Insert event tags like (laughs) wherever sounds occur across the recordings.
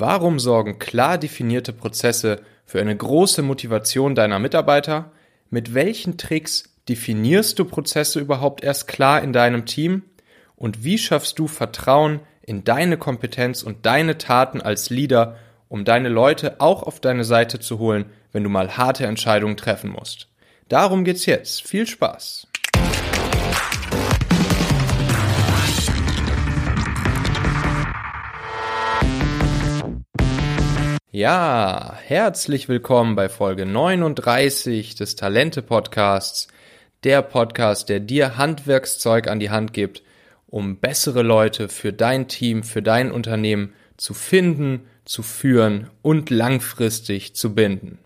Warum sorgen klar definierte Prozesse für eine große Motivation deiner Mitarbeiter? Mit welchen Tricks definierst du Prozesse überhaupt erst klar in deinem Team? Und wie schaffst du Vertrauen in deine Kompetenz und deine Taten als Leader, um deine Leute auch auf deine Seite zu holen, wenn du mal harte Entscheidungen treffen musst? Darum geht's jetzt. Viel Spaß! Ja, herzlich willkommen bei Folge 39 des Talente Podcasts, der Podcast, der dir Handwerkszeug an die Hand gibt, um bessere Leute für dein Team, für dein Unternehmen zu finden, zu führen und langfristig zu binden.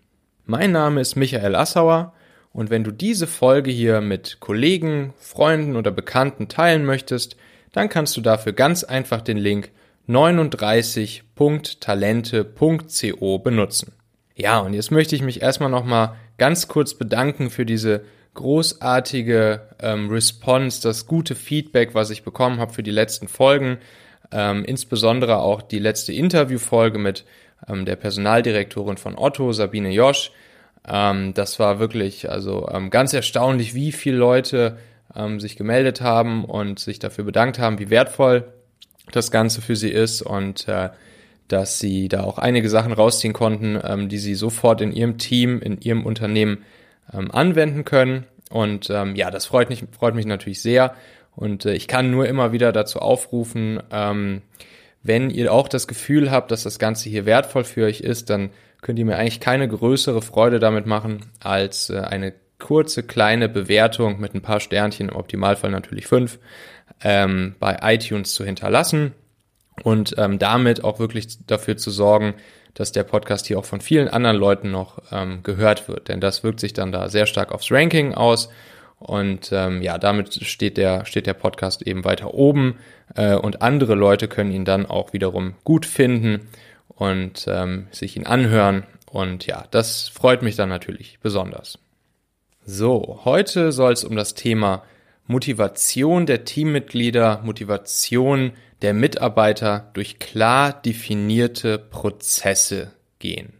Mein Name ist Michael Assauer und wenn du diese Folge hier mit Kollegen, Freunden oder Bekannten teilen möchtest, dann kannst du dafür ganz einfach den Link 39.talente.co benutzen. Ja, und jetzt möchte ich mich erstmal nochmal ganz kurz bedanken für diese großartige ähm, Response, das gute Feedback, was ich bekommen habe für die letzten Folgen, ähm, insbesondere auch die letzte Interviewfolge mit ähm, der Personaldirektorin von Otto, Sabine Josch. Ähm, das war wirklich also ähm, ganz erstaunlich, wie viele Leute ähm, sich gemeldet haben und sich dafür bedankt haben, wie wertvoll das Ganze für sie ist und äh, dass sie da auch einige Sachen rausziehen konnten, ähm, die sie sofort in ihrem Team, in ihrem Unternehmen ähm, anwenden können. Und ähm, ja, das freut mich, freut mich natürlich sehr. Und äh, ich kann nur immer wieder dazu aufrufen, ähm, wenn ihr auch das Gefühl habt, dass das Ganze hier wertvoll für euch ist, dann könnt ihr mir eigentlich keine größere Freude damit machen, als äh, eine kurze kleine Bewertung mit ein paar Sternchen, im Optimalfall natürlich fünf, ähm, bei iTunes zu hinterlassen und ähm, damit auch wirklich dafür zu sorgen, dass der Podcast hier auch von vielen anderen Leuten noch ähm, gehört wird. Denn das wirkt sich dann da sehr stark aufs Ranking aus. Und ähm, ja, damit steht der, steht der Podcast eben weiter oben äh, und andere Leute können ihn dann auch wiederum gut finden und ähm, sich ihn anhören. Und ja, das freut mich dann natürlich besonders. So, heute soll es um das Thema Motivation der Teammitglieder, Motivation der Mitarbeiter durch klar definierte Prozesse gehen.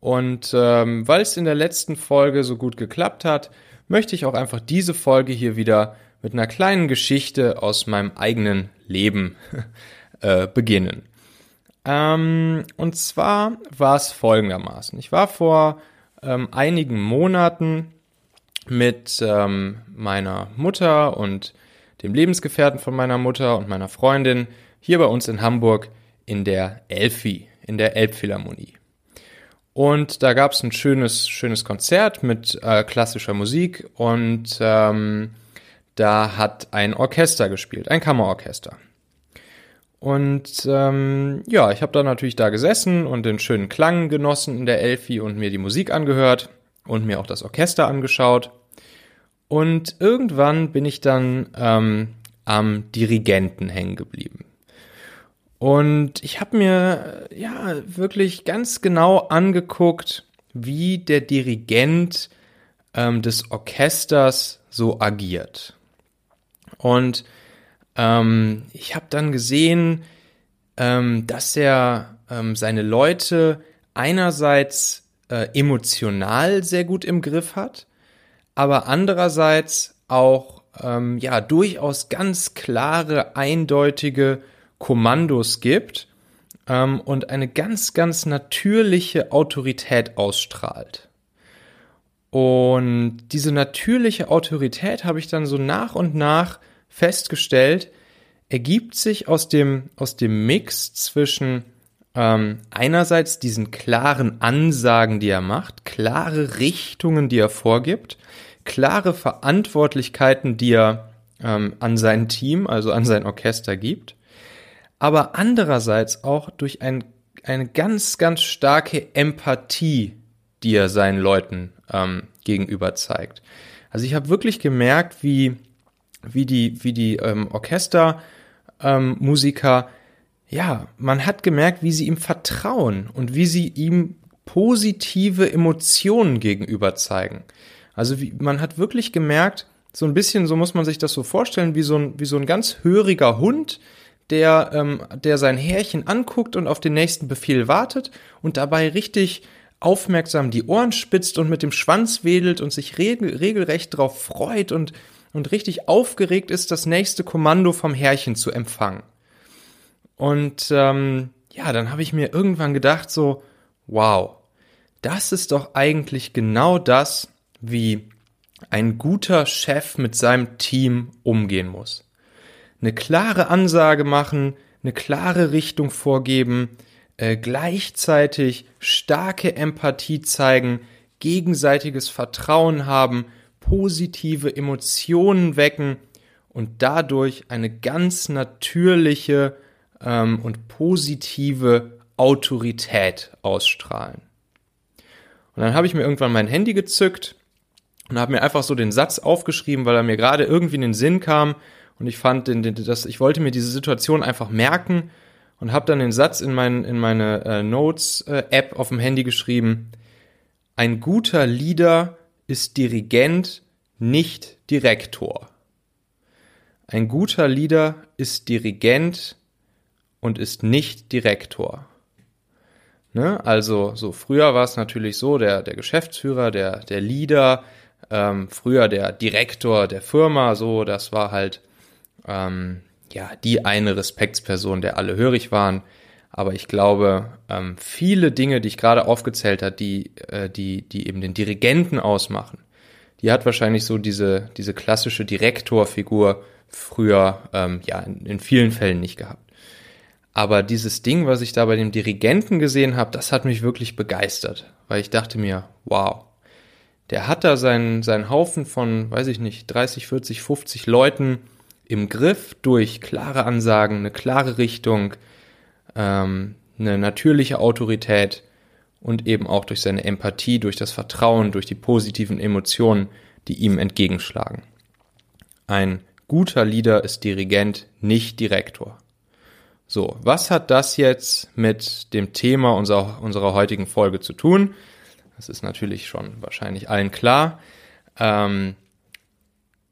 Und ähm, weil es in der letzten Folge so gut geklappt hat, möchte ich auch einfach diese Folge hier wieder mit einer kleinen Geschichte aus meinem eigenen Leben (laughs) äh, beginnen. Ähm, und zwar war es folgendermaßen. Ich war vor ähm, einigen Monaten mit ähm, meiner Mutter und dem Lebensgefährten von meiner Mutter und meiner Freundin hier bei uns in Hamburg in der Elfi, in der Elbphilharmonie. Und da gab es ein schönes, schönes Konzert mit äh, klassischer Musik und ähm, da hat ein Orchester gespielt, ein Kammerorchester. Und ähm, ja, ich habe da natürlich da gesessen und den schönen Klang genossen in der Elfi und mir die Musik angehört und mir auch das Orchester angeschaut. Und irgendwann bin ich dann ähm, am Dirigenten hängen geblieben. Und ich habe mir ja wirklich ganz genau angeguckt, wie der Dirigent ähm, des Orchesters so agiert. Und ähm, ich habe dann gesehen, ähm, dass er ähm, seine Leute einerseits äh, emotional sehr gut im Griff hat, aber andererseits auch ähm, ja durchaus ganz klare, eindeutige Kommandos gibt ähm, und eine ganz, ganz natürliche Autorität ausstrahlt. Und diese natürliche Autorität habe ich dann so nach und nach festgestellt, ergibt sich aus dem, aus dem Mix zwischen ähm, einerseits diesen klaren Ansagen, die er macht, klare Richtungen, die er vorgibt, klare Verantwortlichkeiten, die er ähm, an sein Team, also an sein Orchester gibt, aber andererseits auch durch ein, eine ganz, ganz starke Empathie, die er seinen Leuten ähm, gegenüber zeigt. Also ich habe wirklich gemerkt, wie, wie die, wie die ähm, Orchestermusiker, ähm, ja, man hat gemerkt, wie sie ihm vertrauen und wie sie ihm positive Emotionen gegenüber zeigen. Also wie, man hat wirklich gemerkt, so ein bisschen, so muss man sich das so vorstellen, wie so ein, wie so ein ganz höriger Hund, der, ähm, der sein Härchen anguckt und auf den nächsten Befehl wartet und dabei richtig aufmerksam die Ohren spitzt und mit dem Schwanz wedelt und sich regel regelrecht darauf freut und, und richtig aufgeregt ist, das nächste Kommando vom Herrchen zu empfangen. Und ähm, ja, dann habe ich mir irgendwann gedacht, so, wow, das ist doch eigentlich genau das, wie ein guter Chef mit seinem Team umgehen muss. Eine klare Ansage machen, eine klare Richtung vorgeben, äh, gleichzeitig starke Empathie zeigen, gegenseitiges Vertrauen haben, positive Emotionen wecken und dadurch eine ganz natürliche ähm, und positive Autorität ausstrahlen. Und dann habe ich mir irgendwann mein Handy gezückt und habe mir einfach so den Satz aufgeschrieben, weil er mir gerade irgendwie in den Sinn kam und ich fand, den, den, das, ich wollte mir diese Situation einfach merken und habe dann den Satz in, mein, in meine äh, Notes-App äh, auf dem Handy geschrieben. Ein guter Leader ist Dirigent, nicht Direktor. Ein guter Leader ist Dirigent und ist nicht Direktor. Ne? Also so früher war es natürlich so, der, der Geschäftsführer, der, der Leader, ähm, früher der Direktor der Firma, so, das war halt ähm, ja, die eine Respektsperson, der alle hörig waren. Aber ich glaube, ähm, viele Dinge, die ich gerade aufgezählt habe, die, äh, die, die eben den Dirigenten ausmachen, die hat wahrscheinlich so diese, diese klassische Direktorfigur früher, ähm, ja, in, in vielen Fällen nicht gehabt. Aber dieses Ding, was ich da bei dem Dirigenten gesehen habe, das hat mich wirklich begeistert, weil ich dachte mir, wow, der hat da seinen, seinen Haufen von, weiß ich nicht, 30, 40, 50 Leuten, im Griff durch klare Ansagen, eine klare Richtung, ähm, eine natürliche Autorität und eben auch durch seine Empathie, durch das Vertrauen, durch die positiven Emotionen, die ihm entgegenschlagen. Ein guter Leader ist Dirigent, nicht Direktor. So, was hat das jetzt mit dem Thema unserer, unserer heutigen Folge zu tun? Das ist natürlich schon wahrscheinlich allen klar. Ähm,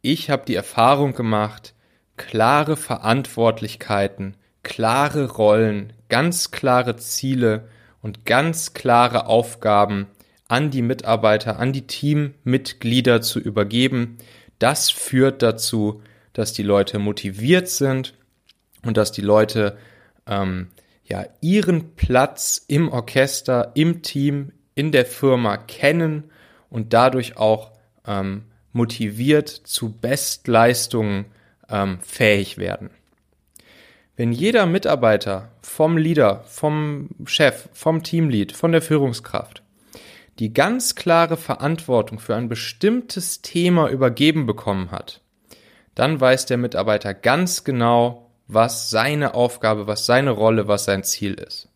ich habe die Erfahrung gemacht, klare Verantwortlichkeiten, klare Rollen, ganz klare Ziele und ganz klare Aufgaben an die Mitarbeiter, an die Teammitglieder zu übergeben. Das führt dazu, dass die Leute motiviert sind und dass die Leute ähm, ja ihren Platz im Orchester, im Team, in der Firma kennen und dadurch auch ähm, motiviert zu Bestleistungen ähm, fähig werden. Wenn jeder Mitarbeiter vom Leader, vom Chef, vom Teamlead, von der Führungskraft die ganz klare Verantwortung für ein bestimmtes Thema übergeben bekommen hat, dann weiß der Mitarbeiter ganz genau, was seine Aufgabe, was seine Rolle, was sein Ziel ist.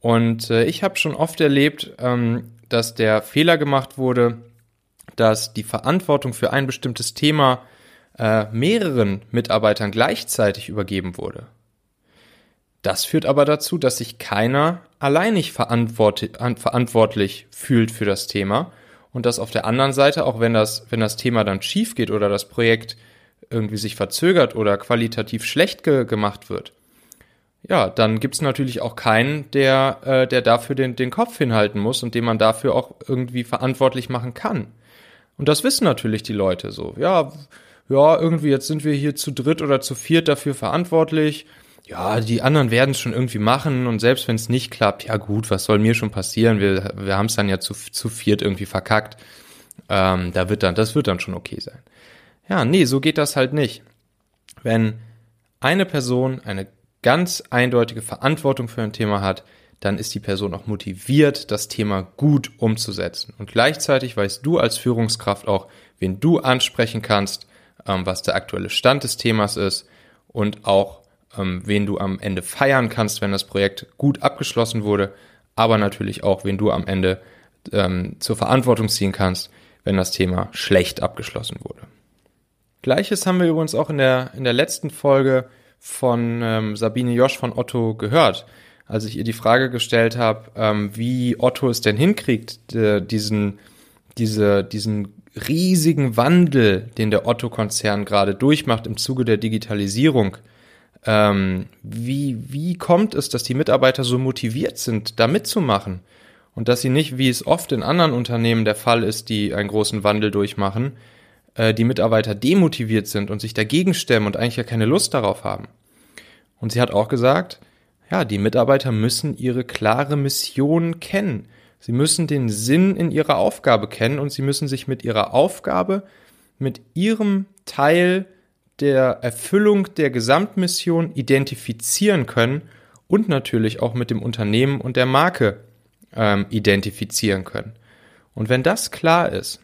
Und äh, ich habe schon oft erlebt, ähm, dass der Fehler gemacht wurde, dass die Verantwortung für ein bestimmtes Thema äh, mehreren Mitarbeitern gleichzeitig übergeben wurde. Das führt aber dazu, dass sich keiner alleinig verantwort verantwortlich fühlt für das Thema und dass auf der anderen Seite, auch wenn das, wenn das Thema dann schief geht oder das Projekt irgendwie sich verzögert oder qualitativ schlecht ge gemacht wird, ja, dann gibt's natürlich auch keinen, der, äh, der dafür den, den Kopf hinhalten muss und den man dafür auch irgendwie verantwortlich machen kann. Und das wissen natürlich die Leute so. Ja, ja, irgendwie jetzt sind wir hier zu dritt oder zu viert dafür verantwortlich. Ja, die anderen werden es schon irgendwie machen und selbst wenn es nicht klappt, ja gut, was soll mir schon passieren? Wir, wir haben es dann ja zu, zu viert irgendwie verkackt. Ähm, da wird dann, das wird dann schon okay sein. Ja, nee, so geht das halt nicht. Wenn eine Person eine ganz eindeutige Verantwortung für ein Thema hat, dann ist die Person auch motiviert, das Thema gut umzusetzen. Und gleichzeitig weißt du als Führungskraft auch, wen du ansprechen kannst, ähm, was der aktuelle Stand des Themas ist und auch, ähm, wen du am Ende feiern kannst, wenn das Projekt gut abgeschlossen wurde, aber natürlich auch, wen du am Ende ähm, zur Verantwortung ziehen kannst, wenn das Thema schlecht abgeschlossen wurde. Gleiches haben wir übrigens auch in der, in der letzten Folge von ähm, Sabine Josch von Otto gehört, als ich ihr die Frage gestellt habe, ähm, wie Otto es denn hinkriegt, äh, diesen, diese, diesen riesigen Wandel, den der Otto-Konzern gerade durchmacht im Zuge der Digitalisierung, Ähm, wie, wie kommt es, dass die Mitarbeiter so motiviert sind, da mitzumachen? Und dass sie nicht, wie es oft in anderen Unternehmen der Fall ist, die einen großen Wandel durchmachen, äh, die Mitarbeiter demotiviert sind und sich dagegen stemmen und eigentlich ja keine Lust darauf haben. Und sie hat auch gesagt, ja, die Mitarbeiter müssen ihre klare Mission kennen. Sie müssen den Sinn in ihrer Aufgabe kennen und sie müssen sich mit ihrer Aufgabe, mit ihrem Teil der Erfüllung der Gesamtmission identifizieren können und natürlich auch mit dem Unternehmen und der Marke ähm, identifizieren können. Und wenn das klar ist,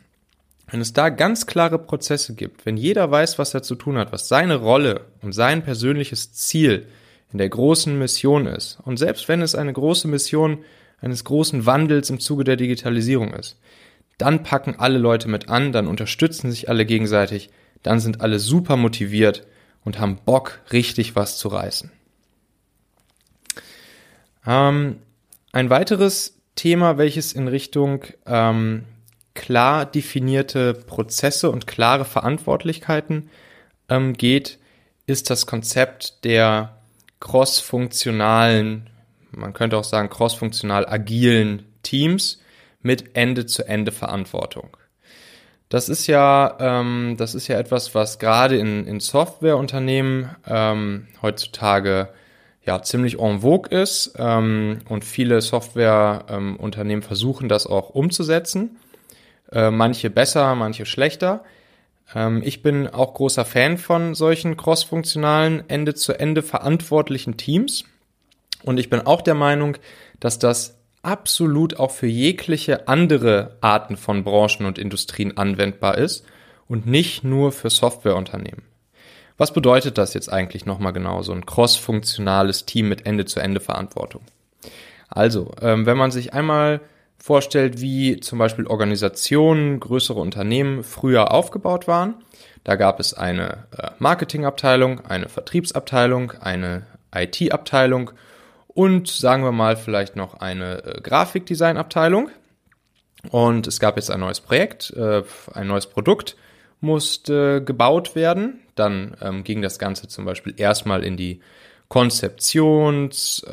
wenn es da ganz klare Prozesse gibt, wenn jeder weiß, was er zu tun hat, was seine Rolle und sein persönliches Ziel in der großen Mission ist, und selbst wenn es eine große Mission eines großen Wandels im Zuge der Digitalisierung ist, dann packen alle Leute mit an, dann unterstützen sich alle gegenseitig, dann sind alle super motiviert und haben Bock, richtig was zu reißen. Ähm, ein weiteres Thema, welches in Richtung ähm, klar definierte Prozesse und klare Verantwortlichkeiten ähm, geht, ist das Konzept der cross-funktionalen, man könnte auch sagen cross-funktional agilen Teams mit Ende-zu-Ende-Verantwortung. Das ist ja, ähm, das ist ja etwas, was gerade in, in Softwareunternehmen ähm, heutzutage ja ziemlich en vogue ist ähm, und viele Softwareunternehmen versuchen das auch umzusetzen. Äh, manche besser, manche schlechter. Ähm, ich bin auch großer Fan von solchen crossfunktionalen Ende-zu-Ende verantwortlichen Teams und ich bin auch der Meinung, dass das absolut auch für jegliche andere Arten von Branchen und Industrien anwendbar ist und nicht nur für Softwareunternehmen. Was bedeutet das jetzt eigentlich nochmal genau, so ein cross-funktionales Team mit Ende-zu-Ende-Verantwortung? Also, ähm, wenn man sich einmal vorstellt, wie zum Beispiel Organisationen, größere Unternehmen früher aufgebaut waren, da gab es eine äh, Marketingabteilung, eine Vertriebsabteilung, eine IT-Abteilung und sagen wir mal vielleicht noch eine äh, Grafikdesignabteilung. Und es gab jetzt ein neues Projekt, äh, ein neues Produkt musste gebaut werden. Dann ähm, ging das Ganze zum Beispiel erstmal in die Konzeptions-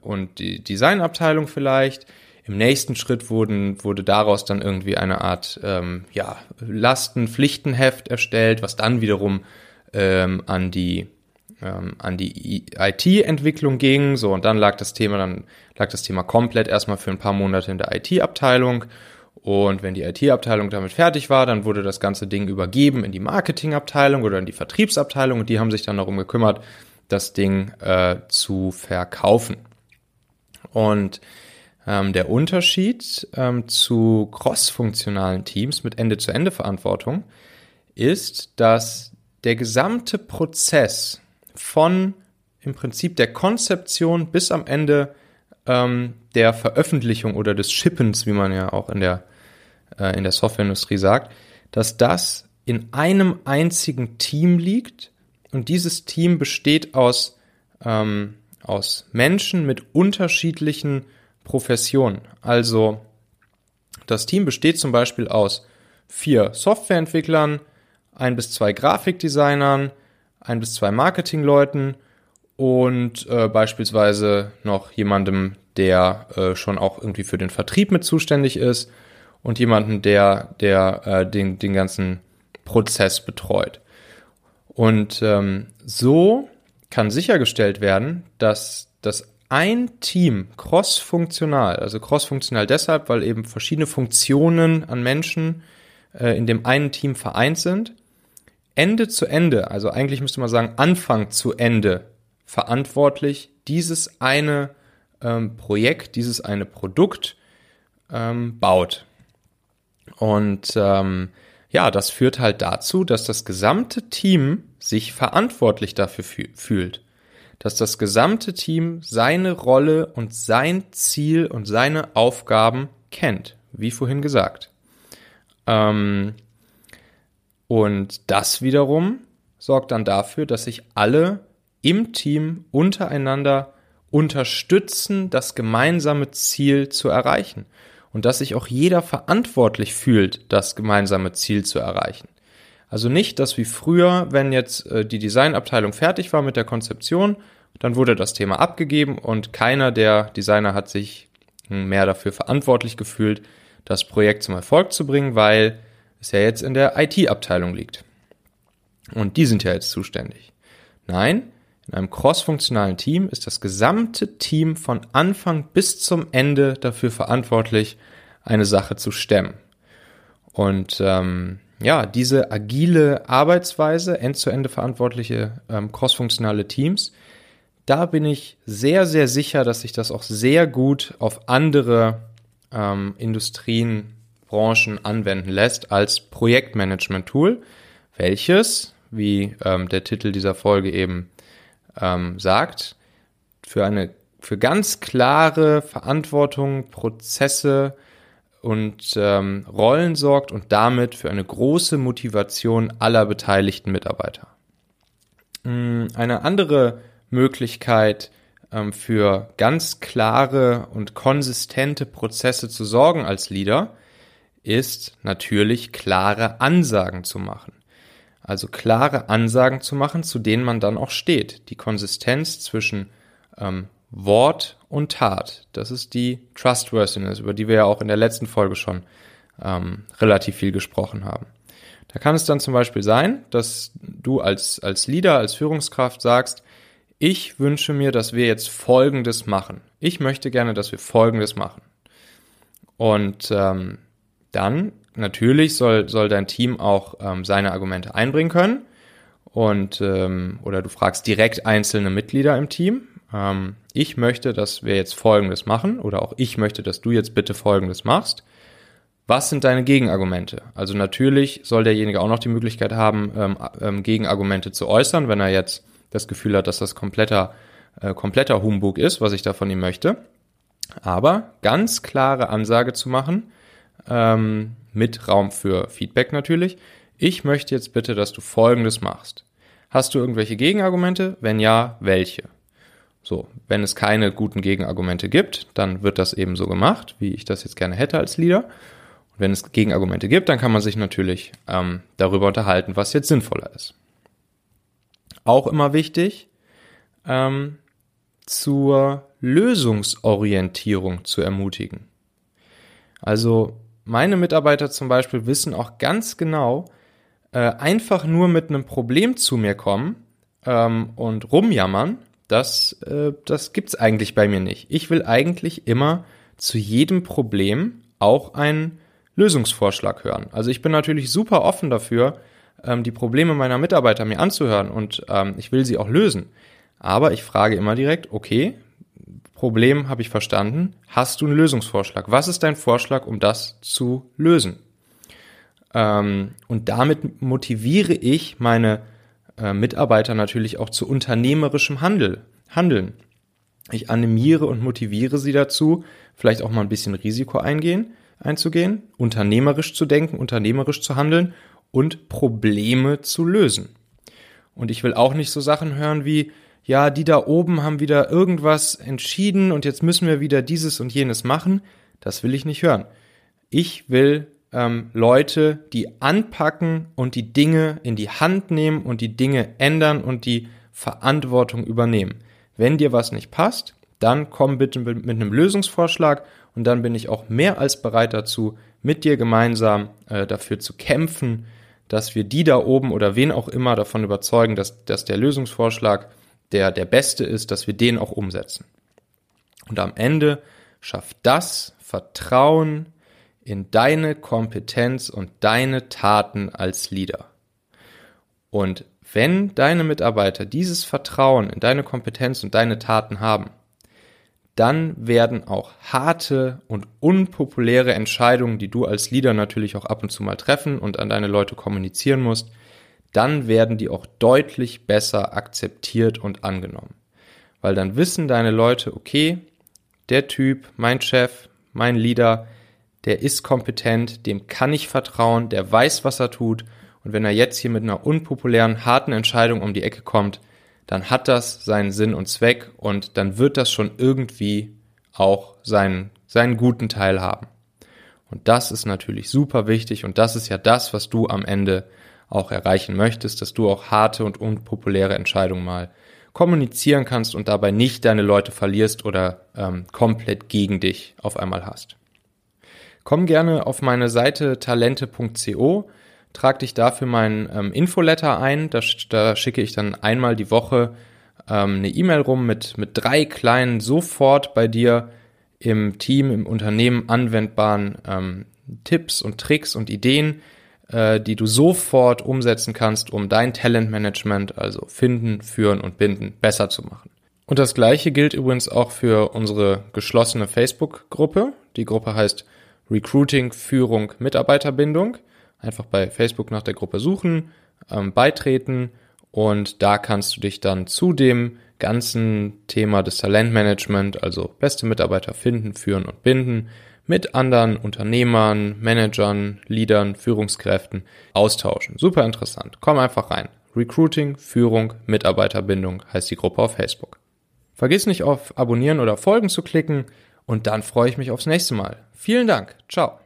und die Designabteilung vielleicht. Im nächsten Schritt wurden, wurde daraus dann irgendwie eine Art ähm, ja, Lasten-Pflichtenheft erstellt, was dann wiederum ähm, an die ähm, an die IT-Entwicklung ging. So, und dann lag das Thema, dann lag das Thema komplett erstmal für ein paar Monate in der IT-Abteilung. Und wenn die IT-Abteilung damit fertig war, dann wurde das ganze Ding übergeben in die Marketing-Abteilung oder in die Vertriebsabteilung und die haben sich dann darum gekümmert, das Ding äh, zu verkaufen. Und ähm, der Unterschied ähm, zu cross-funktionalen Teams mit Ende-zu-Ende-Verantwortung ist, dass der gesamte Prozess von im Prinzip der Konzeption bis am Ende ähm, der Veröffentlichung oder des Shippens, wie man ja auch in der, äh, in der Softwareindustrie sagt, dass das in einem einzigen Team liegt. Und dieses Team besteht aus, ähm, aus Menschen mit unterschiedlichen Professionen. Also das Team besteht zum Beispiel aus vier Softwareentwicklern, ein bis zwei Grafikdesignern, ein bis zwei Marketingleuten und äh, beispielsweise noch jemandem, der äh, schon auch irgendwie für den Vertrieb mit zuständig ist und jemanden, der, der äh, den, den ganzen Prozess betreut. Und ähm, so kann sichergestellt werden, dass das ein Team crossfunktional, also crossfunktional deshalb, weil eben verschiedene Funktionen an Menschen äh, in dem einen Team vereint sind, Ende zu Ende, also eigentlich müsste man sagen Anfang zu Ende verantwortlich dieses eine ähm, Projekt, dieses eine Produkt ähm, baut. Und ähm, ja, das führt halt dazu, dass das gesamte Team sich verantwortlich dafür fühlt. Dass das gesamte Team seine Rolle und sein Ziel und seine Aufgaben kennt, wie vorhin gesagt. Ähm, und das wiederum sorgt dann dafür, dass sich alle im Team untereinander unterstützen, das gemeinsame Ziel zu erreichen. Und dass sich auch jeder verantwortlich fühlt, das gemeinsame Ziel zu erreichen. Also nicht, dass wie früher, wenn jetzt äh, die Designabteilung fertig war mit der Konzeption, dann wurde das Thema abgegeben und keiner der Designer hat sich mehr dafür verantwortlich gefühlt, das Projekt zum Erfolg zu bringen, weil es ja jetzt in der IT-Abteilung liegt. Und die sind ja jetzt zuständig. Nein, in einem crossfunktionalen Team ist das gesamte Team von Anfang bis zum Ende dafür verantwortlich, eine Sache zu stemmen. Und ähm, ja, diese agile Arbeitsweise, end-zu-ende verantwortliche ähm, crossfunktionale Teams, da bin ich sehr, sehr sicher, dass sich das auch sehr gut auf andere ähm, Industrien, Branchen anwenden lässt als Projektmanagement-Tool, welches, wie ähm, der Titel dieser Folge eben ähm, sagt, für eine für ganz klare Verantwortung, Prozesse und ähm, Rollen sorgt und damit für eine große Motivation aller beteiligten Mitarbeiter. Mm, eine andere Möglichkeit ähm, für ganz klare und konsistente Prozesse zu sorgen als Leader ist natürlich klare Ansagen zu machen. Also klare Ansagen zu machen, zu denen man dann auch steht. Die Konsistenz zwischen ähm, Wort und Tat. Das ist die Trustworthiness, über die wir ja auch in der letzten Folge schon ähm, relativ viel gesprochen haben. Da kann es dann zum Beispiel sein, dass du als, als Leader, als Führungskraft sagst, ich wünsche mir, dass wir jetzt Folgendes machen. Ich möchte gerne, dass wir Folgendes machen. Und ähm, dann natürlich soll, soll dein Team auch ähm, seine Argumente einbringen können. Und ähm, oder du fragst direkt einzelne Mitglieder im Team. Ähm, ich möchte, dass wir jetzt Folgendes machen, oder auch ich möchte, dass du jetzt bitte Folgendes machst. Was sind deine Gegenargumente? Also natürlich soll derjenige auch noch die Möglichkeit haben, ähm, ähm, Gegenargumente zu äußern, wenn er jetzt das Gefühl hat, dass das kompletter, äh, kompletter Humbug ist, was ich da von ihm möchte. Aber ganz klare Ansage zu machen, ähm, mit Raum für Feedback natürlich. Ich möchte jetzt bitte, dass du Folgendes machst. Hast du irgendwelche Gegenargumente? Wenn ja, welche? So, wenn es keine guten Gegenargumente gibt, dann wird das eben so gemacht, wie ich das jetzt gerne hätte als Leader. Und wenn es Gegenargumente gibt, dann kann man sich natürlich ähm, darüber unterhalten, was jetzt sinnvoller ist. Auch immer wichtig, ähm, zur Lösungsorientierung zu ermutigen. Also meine Mitarbeiter zum Beispiel wissen auch ganz genau, äh, einfach nur mit einem Problem zu mir kommen ähm, und rumjammern, das, äh, das gibt's eigentlich bei mir nicht. Ich will eigentlich immer zu jedem Problem auch einen Lösungsvorschlag hören. Also ich bin natürlich super offen dafür, ähm, die Probleme meiner Mitarbeiter mir anzuhören und ähm, ich will sie auch lösen. Aber ich frage immer direkt, okay, Problem habe ich verstanden. Hast du einen Lösungsvorschlag? Was ist dein Vorschlag, um das zu lösen? Ähm, und damit motiviere ich meine äh, Mitarbeiter natürlich auch zu unternehmerischem Handel, Handeln. Ich animiere und motiviere sie dazu, vielleicht auch mal ein bisschen Risiko eingehen, einzugehen, unternehmerisch zu denken, unternehmerisch zu handeln und Probleme zu lösen. Und ich will auch nicht so Sachen hören wie, ja, die da oben haben wieder irgendwas entschieden und jetzt müssen wir wieder dieses und jenes machen. Das will ich nicht hören. Ich will ähm, Leute, die anpacken und die Dinge in die Hand nehmen und die Dinge ändern und die Verantwortung übernehmen. Wenn dir was nicht passt, dann komm bitte mit, mit einem Lösungsvorschlag und dann bin ich auch mehr als bereit dazu, mit dir gemeinsam äh, dafür zu kämpfen, dass wir die da oben oder wen auch immer davon überzeugen, dass, dass der Lösungsvorschlag der der beste ist, dass wir den auch umsetzen. Und am Ende schafft das Vertrauen in deine Kompetenz und deine Taten als Leader. Und wenn deine Mitarbeiter dieses Vertrauen in deine Kompetenz und deine Taten haben, dann werden auch harte und unpopuläre Entscheidungen, die du als Leader natürlich auch ab und zu mal treffen und an deine Leute kommunizieren musst, dann werden die auch deutlich besser akzeptiert und angenommen. Weil dann wissen deine Leute, okay, der Typ, mein Chef, mein Leader, der ist kompetent, dem kann ich vertrauen, der weiß, was er tut. Und wenn er jetzt hier mit einer unpopulären, harten Entscheidung um die Ecke kommt, dann hat das seinen Sinn und Zweck und dann wird das schon irgendwie auch seinen, seinen guten Teil haben. Und das ist natürlich super wichtig und das ist ja das, was du am Ende auch erreichen möchtest, dass du auch harte und unpopuläre Entscheidungen mal kommunizieren kannst und dabei nicht deine Leute verlierst oder ähm, komplett gegen dich auf einmal hast. Komm gerne auf meine Seite talente.co, trag dich dafür meinen ähm, Infoletter ein, da, da schicke ich dann einmal die Woche ähm, eine E-Mail rum mit, mit drei kleinen sofort bei dir im Team, im Unternehmen anwendbaren ähm, Tipps und Tricks und Ideen, äh, die du sofort umsetzen kannst, um dein Talentmanagement, also finden, führen und binden, besser zu machen. Und das gleiche gilt übrigens auch für unsere geschlossene Facebook-Gruppe. Die Gruppe heißt Recruiting, Führung, Mitarbeiterbindung. Einfach bei Facebook nach der Gruppe suchen, ähm, beitreten und da kannst du dich dann zu dem ganzen Thema des Talentmanagement, also beste Mitarbeiter finden, führen und binden, mit anderen Unternehmern, Managern, Leadern, Führungskräften austauschen. Super interessant. Komm einfach rein. Recruiting, Führung, Mitarbeiterbindung heißt die Gruppe auf Facebook. Vergiss nicht auf Abonnieren oder Folgen zu klicken und dann freue ich mich aufs nächste Mal. Vielen Dank. Ciao.